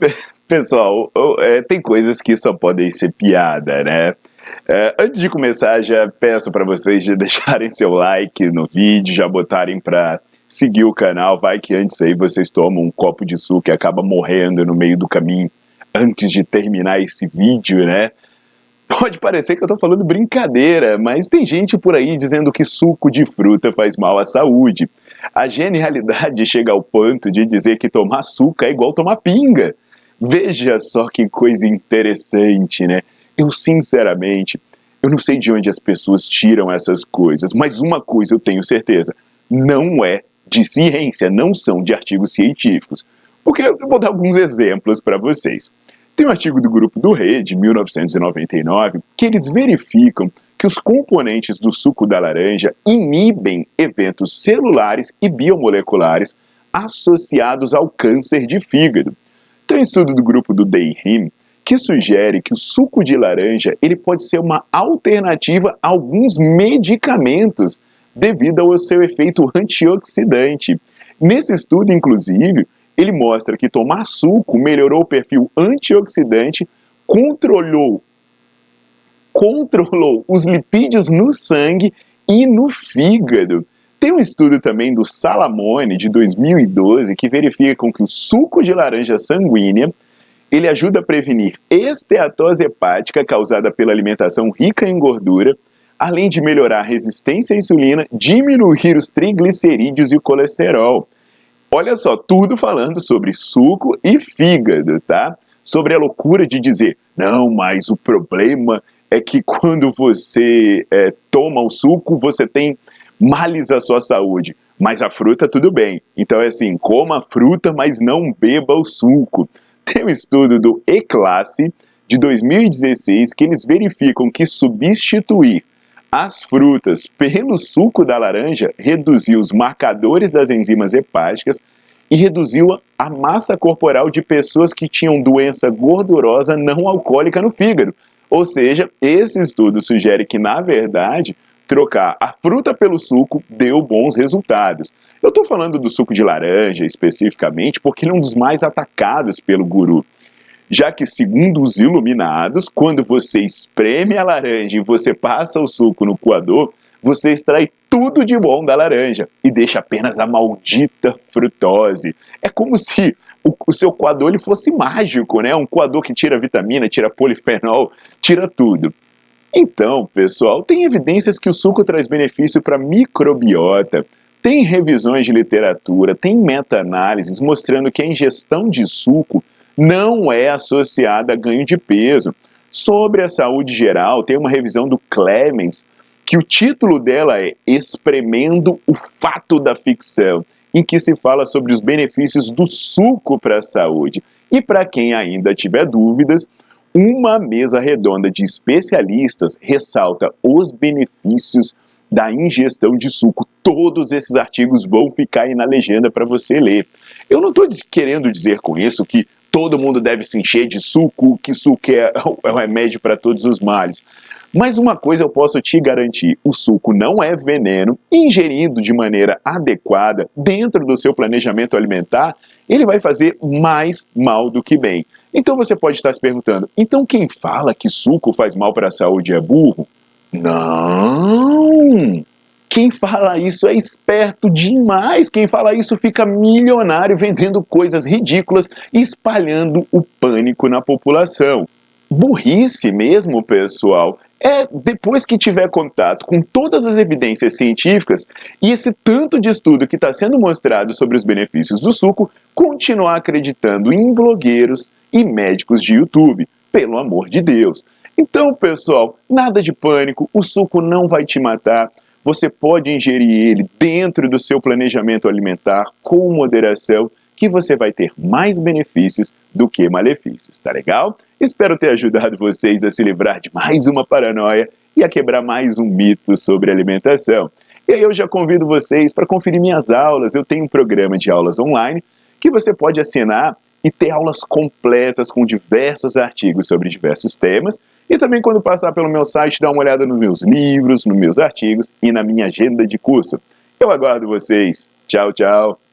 Pessoal, é, tem coisas que só podem ser piada, né? É, antes de começar, já peço para vocês de deixarem seu like no vídeo, já botarem para seguir o canal. Vai que antes aí vocês tomam um copo de suco e acaba morrendo no meio do caminho antes de terminar esse vídeo, né? Pode parecer que eu tô falando brincadeira, mas tem gente por aí dizendo que suco de fruta faz mal à saúde. A genialidade chega ao ponto de dizer que tomar suco é igual tomar pinga. Veja só que coisa interessante, né? Eu, sinceramente, eu não sei de onde as pessoas tiram essas coisas, mas uma coisa eu tenho certeza: não é de ciência, não são de artigos científicos. Porque eu vou dar alguns exemplos para vocês. Tem um artigo do grupo do Rei, de 1999, que eles verificam que os componentes do suco da laranja inibem eventos celulares e biomoleculares associados ao câncer de fígado. Tem um estudo do grupo do Dayhim que sugere que o suco de laranja ele pode ser uma alternativa a alguns medicamentos devido ao seu efeito antioxidante. Nesse estudo, inclusive, ele mostra que tomar suco melhorou o perfil antioxidante, controlou controlou os lipídios no sangue e no fígado. Tem um estudo também do Salamone de 2012 que verifica que o suco de laranja sanguínea ele ajuda a prevenir esteatose hepática causada pela alimentação rica em gordura, além de melhorar a resistência à insulina, diminuir os triglicerídeos e o colesterol. Olha só, tudo falando sobre suco e fígado, tá? Sobre a loucura de dizer, não, mas o problema é que quando você é, toma o suco, você tem males à sua saúde. Mas a fruta, tudo bem. Então é assim, coma a fruta, mas não beba o suco. Tem um estudo do E-Classe de 2016 que eles verificam que substituir as frutas pelo suco da laranja reduziu os marcadores das enzimas hepáticas e reduziu a massa corporal de pessoas que tinham doença gordurosa não alcoólica no fígado. Ou seja, esse estudo sugere que, na verdade, trocar a fruta pelo suco deu bons resultados. Eu estou falando do suco de laranja especificamente porque ele é um dos mais atacados pelo guru. Já que, segundo os iluminados, quando você espreme a laranja e você passa o suco no coador, você extrai tudo de bom da laranja e deixa apenas a maldita frutose. É como se o, o seu coador ele fosse mágico, né? Um coador que tira vitamina, tira polifenol, tira tudo. Então, pessoal, tem evidências que o suco traz benefício para a microbiota. Tem revisões de literatura, tem meta-análises mostrando que a ingestão de suco não é associada a ganho de peso. Sobre a saúde geral, tem uma revisão do Clemens, que o título dela é Espremendo o Fato da Ficção, em que se fala sobre os benefícios do suco para a saúde. E para quem ainda tiver dúvidas, uma mesa redonda de especialistas ressalta os benefícios da ingestão de suco. Todos esses artigos vão ficar aí na legenda para você ler. Eu não estou querendo dizer com isso que todo mundo deve se encher de suco, que suco é, é o remédio para todos os males. Mas uma coisa eu posso te garantir: o suco não é veneno. Ingerido de maneira adequada, dentro do seu planejamento alimentar, ele vai fazer mais mal do que bem. Então você pode estar se perguntando: então quem fala que suco faz mal para a saúde é burro? Não! Quem fala isso é esperto demais. Quem fala isso fica milionário vendendo coisas ridículas e espalhando o pânico na população. Burrice mesmo, pessoal, é depois que tiver contato com todas as evidências científicas e esse tanto de estudo que está sendo mostrado sobre os benefícios do suco, continuar acreditando em blogueiros e médicos de YouTube. Pelo amor de Deus. Então, pessoal, nada de pânico, o suco não vai te matar. Você pode ingerir ele dentro do seu planejamento alimentar com moderação, que você vai ter mais benefícios do que malefícios, tá legal? Espero ter ajudado vocês a se livrar de mais uma paranoia e a quebrar mais um mito sobre alimentação. E aí eu já convido vocês para conferir minhas aulas. Eu tenho um programa de aulas online que você pode assinar e ter aulas completas com diversos artigos sobre diversos temas. E também quando passar pelo meu site, dá uma olhada nos meus livros, nos meus artigos e na minha agenda de curso. Eu aguardo vocês. Tchau, tchau.